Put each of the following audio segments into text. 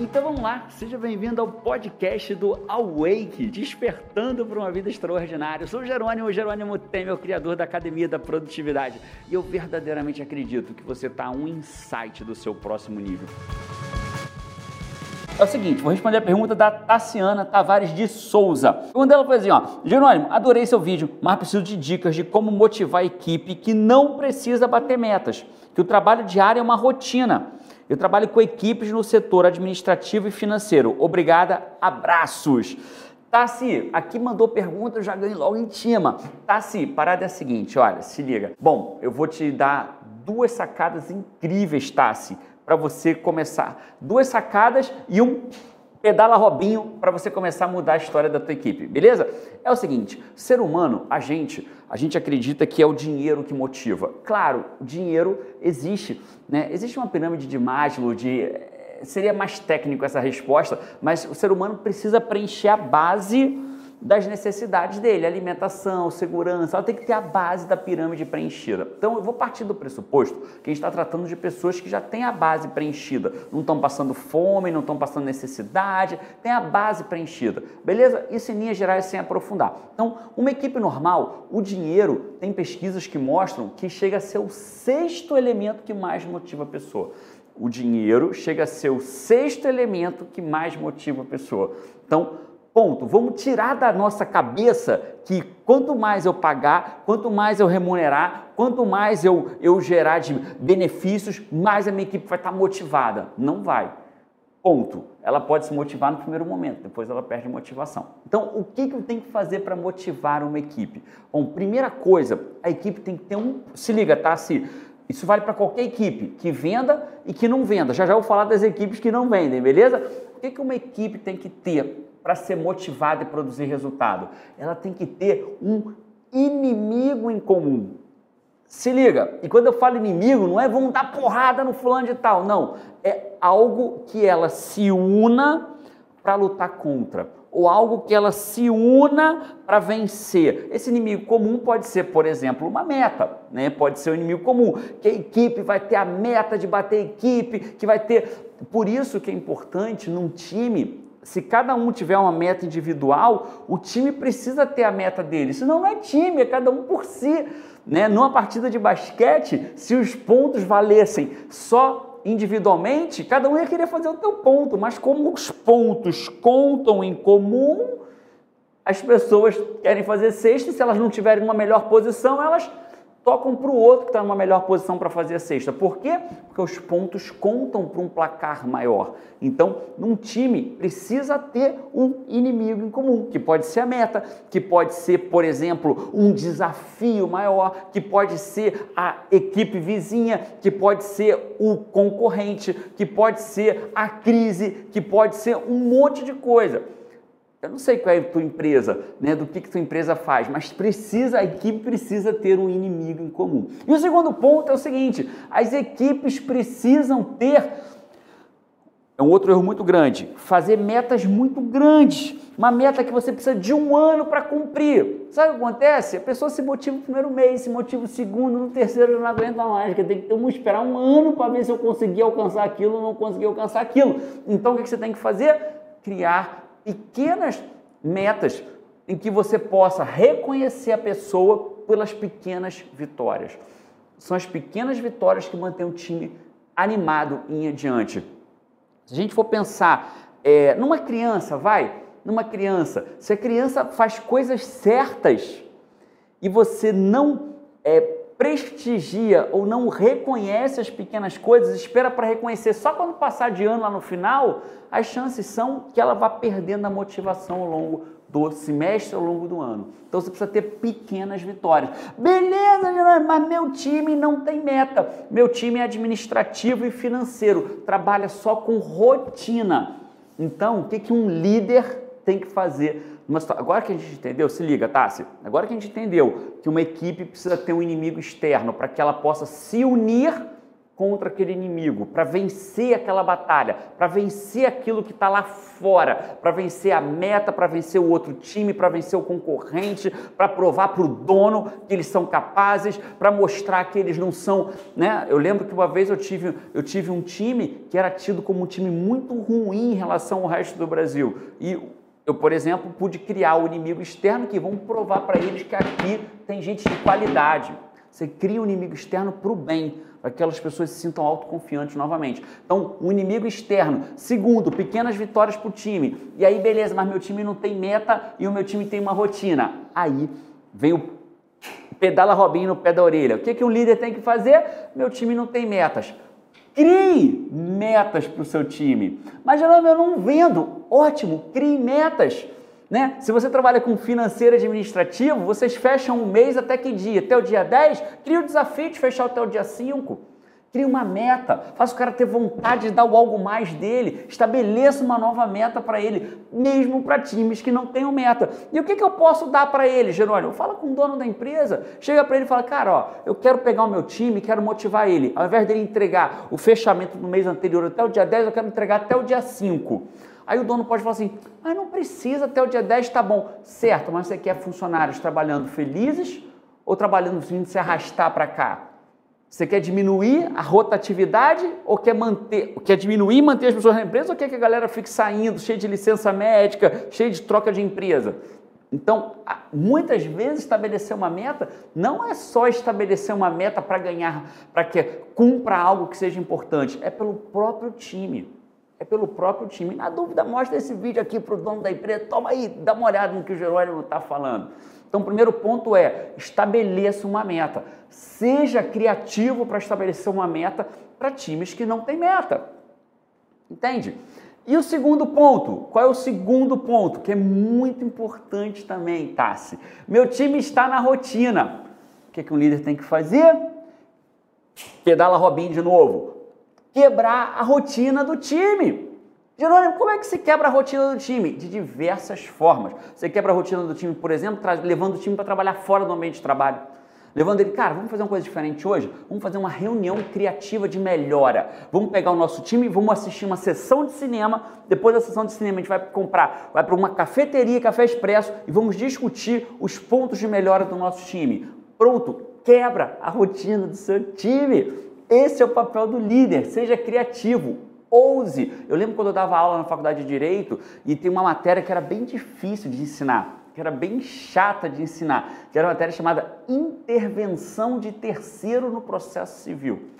Então vamos lá, seja bem-vindo ao podcast do Awake, despertando para uma vida extraordinária. Eu sou o Jerônimo, o Jerônimo Temer, o criador da Academia da Produtividade, e eu verdadeiramente acredito que você está um insight do seu próximo nível. É o seguinte, vou responder a pergunta da Tassiana Tavares de Souza. Quando ela foi assim, ó, Jerônimo, adorei seu vídeo, mas preciso de dicas de como motivar a equipe que não precisa bater metas, que o trabalho diário é uma rotina. Eu trabalho com equipes no setor administrativo e financeiro. Obrigada, abraços. Tassi, aqui mandou pergunta, eu já ganhei logo em cima. Tassi, parada é a seguinte, olha, se liga. Bom, eu vou te dar duas sacadas incríveis, Tassi, para você começar. Duas sacadas e um pedala Robinho para você começar a mudar a história da tua equipe, beleza? É o seguinte, ser humano, a gente, a gente acredita que é o dinheiro que motiva. Claro, o dinheiro existe, né? Existe uma pirâmide de Maslow, de eh, seria mais técnico essa resposta, mas o ser humano precisa preencher a base das necessidades dele, alimentação, segurança, ela tem que ter a base da pirâmide preenchida. Então eu vou partir do pressuposto que a gente está tratando de pessoas que já têm a base preenchida, não estão passando fome, não estão passando necessidade, tem a base preenchida, beleza? Isso em linhas gerais sem aprofundar. Então, uma equipe normal, o dinheiro, tem pesquisas que mostram que chega a ser o sexto elemento que mais motiva a pessoa. O dinheiro chega a ser o sexto elemento que mais motiva a pessoa. Então, Ponto. Vamos tirar da nossa cabeça que quanto mais eu pagar, quanto mais eu remunerar, quanto mais eu, eu gerar de benefícios, mais a minha equipe vai estar motivada. Não vai. Ponto. Ela pode se motivar no primeiro momento, depois ela perde motivação. Então, o que, que eu tenho que fazer para motivar uma equipe? Bom, primeira coisa, a equipe tem que ter um. Se liga, tá? Se, isso vale para qualquer equipe, que venda e que não venda. Já já vou falar das equipes que não vendem, beleza? O que, que uma equipe tem que ter para ser motivada e produzir resultado? Ela tem que ter um inimigo em comum. Se liga, e quando eu falo inimigo, não é vamos dar porrada no fulano de tal, não. É algo que ela se una para lutar contra, ou algo que ela se una para vencer. Esse inimigo comum pode ser, por exemplo, uma meta, né? Pode ser um inimigo comum, que a equipe vai ter a meta de bater a equipe, que vai ter. Por isso que é importante num time se cada um tiver uma meta individual, o time precisa ter a meta dele. Senão não é time, é cada um por si. Né? Numa partida de basquete, se os pontos valessem só individualmente, cada um ia querer fazer o seu ponto, mas como os pontos contam em comum, as pessoas querem fazer sexta e se elas não tiverem uma melhor posição, elas tocam para o outro que está numa melhor posição para fazer a sexta. Por quê? Porque os pontos contam para um placar maior. Então, num time precisa ter um inimigo em comum, que pode ser a meta, que pode ser, por exemplo, um desafio maior, que pode ser a equipe vizinha, que pode ser o concorrente, que pode ser a crise, que pode ser um monte de coisa. Eu não sei qual é a tua empresa, né, do que, que tua empresa faz, mas precisa, a equipe precisa ter um inimigo em comum. E o segundo ponto é o seguinte: as equipes precisam ter. É um outro erro muito grande. Fazer metas muito grandes. Uma meta que você precisa de um ano para cumprir. Sabe o que acontece? A pessoa se motiva no primeiro mês, se motiva no segundo, no terceiro não aguenta mais. Tem que ter, esperar um ano para ver se eu consegui alcançar aquilo ou não consegui alcançar aquilo. Então o que você tem que fazer? Criar pequenas metas em que você possa reconhecer a pessoa pelas pequenas vitórias. São as pequenas vitórias que mantêm o time animado em adiante. Se a gente for pensar é, numa criança, vai, numa criança, se a criança faz coisas certas e você não é, prestigia ou não reconhece as pequenas coisas, espera para reconhecer só quando passar de ano lá no final, as chances são que ela vá perdendo a motivação ao longo do semestre, ao longo do ano. Então você precisa ter pequenas vitórias. Beleza, mas meu time não tem meta. Meu time é administrativo e financeiro, trabalha só com rotina. Então, o que, que um líder tem que fazer Agora que a gente entendeu, se liga, Tassi, agora que a gente entendeu que uma equipe precisa ter um inimigo externo para que ela possa se unir contra aquele inimigo, para vencer aquela batalha, para vencer aquilo que está lá fora, para vencer a meta, para vencer o outro time, para vencer o concorrente, para provar para o dono que eles são capazes, para mostrar que eles não são. Né? Eu lembro que uma vez eu tive, eu tive um time que era tido como um time muito ruim em relação ao resto do Brasil. E eu, por exemplo, pude criar o inimigo externo que vão provar para eles que aqui tem gente de qualidade. Você cria um inimigo externo para o bem, para que aquelas pessoas se sintam autoconfiantes novamente. Então, um inimigo externo. Segundo, pequenas vitórias para o time. E aí, beleza, mas meu time não tem meta e o meu time tem uma rotina. Aí vem o pedala Robinho no pé da orelha. O que, que um líder tem que fazer? Meu time não tem metas. Crie metas para o seu time. Mas, Jerome, eu não vendo. Ótimo, crie metas. Né? Se você trabalha com financeiro administrativo, vocês fecham um mês até que dia? Até o dia 10? Cria o desafio de fechar até o dia 5. Cria uma meta, faça o cara ter vontade de dar o algo mais dele, estabeleça uma nova meta para ele, mesmo para times que não tenham meta. E o que, que eu posso dar para ele, Jerônimo? Fala com o dono da empresa, chega para ele e fala, cara, ó, eu quero pegar o meu time, quero motivar ele. Ao invés dele entregar o fechamento do mês anterior até o dia 10, eu quero entregar até o dia 5. Aí o dono pode falar assim: mas não precisa, até o dia 10 está bom. Certo, mas você quer funcionários trabalhando felizes ou trabalhando vindo se arrastar para cá? Você quer diminuir a rotatividade ou quer manter, quer diminuir manter as pessoas na empresa ou quer que a galera fique saindo, cheia de licença médica, cheia de troca de empresa? Então, muitas vezes estabelecer uma meta não é só estabelecer uma meta para ganhar, para que cumpra algo que seja importante, é pelo próprio time é pelo próprio time. Na dúvida, mostra esse vídeo aqui para o dono da empresa. Toma aí, dá uma olhada no que o Jerônimo está falando. Então, o primeiro ponto é estabeleça uma meta. Seja criativo para estabelecer uma meta para times que não têm meta. Entende? E o segundo ponto, qual é o segundo ponto? Que é muito importante também, Tassi. Meu time está na rotina. O que, que um líder tem que fazer? Pedala Robin de novo quebrar a rotina do time. Jerônimo, como é que se quebra a rotina do time? De diversas formas. Você quebra a rotina do time, por exemplo, levando o time para trabalhar fora do ambiente de trabalho. Levando ele, cara, vamos fazer uma coisa diferente hoje? Vamos fazer uma reunião criativa de melhora. Vamos pegar o nosso time vamos assistir uma sessão de cinema. Depois da sessão de cinema, a gente vai comprar, vai para uma cafeteria, café expresso e vamos discutir os pontos de melhora do nosso time. Pronto, quebra a rotina do seu time. Esse é o papel do líder, seja criativo, ouse. Eu lembro quando eu dava aula na faculdade de Direito e tem uma matéria que era bem difícil de ensinar, que era bem chata de ensinar, que era uma matéria chamada Intervenção de Terceiro no Processo Civil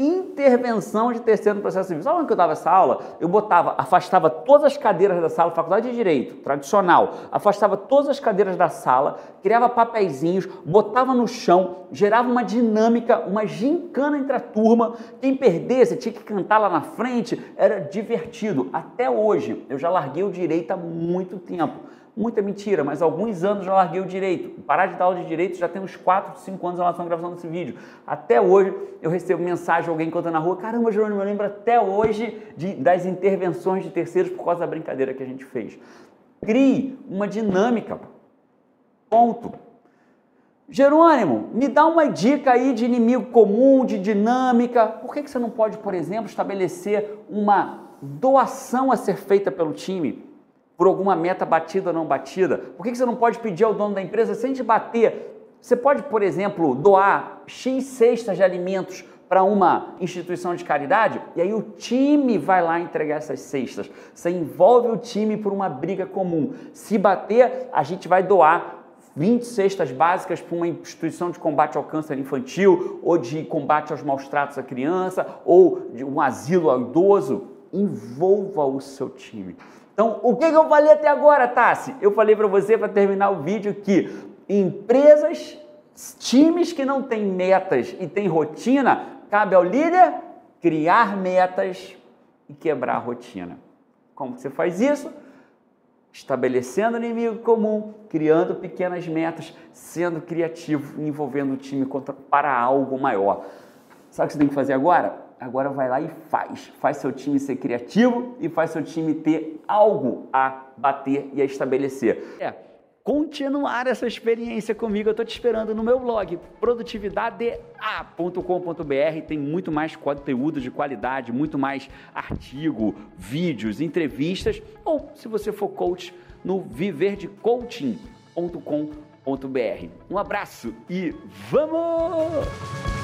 intervenção de terceiro no processo civil. Sabe onde que eu dava essa aula? Eu botava, afastava todas as cadeiras da sala, faculdade de direito, tradicional, afastava todas as cadeiras da sala, criava papeizinhos, botava no chão, gerava uma dinâmica, uma gincana entre a turma. Quem perdesse tinha que cantar lá na frente, era divertido. Até hoje, eu já larguei o direito há muito tempo Muita mentira, mas alguns anos já larguei o direito. Parar de dar aula de direito já tem uns 4, 5 anos em relação à gravação desse vídeo. Até hoje eu recebo mensagem de alguém contando na rua: caramba, Jerônimo, eu lembro até hoje de, das intervenções de terceiros por causa da brincadeira que a gente fez. Crie uma dinâmica. Ponto. Jerônimo, me dá uma dica aí de inimigo comum, de dinâmica. Por que, que você não pode, por exemplo, estabelecer uma doação a ser feita pelo time? Por alguma meta batida ou não batida? Por que você não pode pedir ao dono da empresa, sem te bater, você pode, por exemplo, doar X cestas de alimentos para uma instituição de caridade e aí o time vai lá entregar essas cestas. Você envolve o time por uma briga comum. Se bater, a gente vai doar 20 cestas básicas para uma instituição de combate ao câncer infantil, ou de combate aos maus tratos à criança, ou de um asilo ao idoso. Envolva o seu time. Então, o que, eu falei até agora, Tassi? Eu falei para você, para terminar o vídeo, que empresas, times que não têm metas e têm rotina, cabe ao líder criar metas e quebrar a rotina. Como você faz isso? Estabelecendo inimigo comum, criando pequenas metas, sendo criativo, envolvendo o time para algo maior. Sabe o que você tem que fazer agora? agora vai lá e faz. Faz seu time ser criativo e faz seu time ter algo a bater e a estabelecer. É, continuar essa experiência comigo, eu estou te esperando no meu blog produtividadea.com.br. Tem muito mais conteúdo de qualidade, muito mais artigo, vídeos, entrevistas. Ou, se você for coach, no viverdecoaching.com.br. Um abraço e vamos!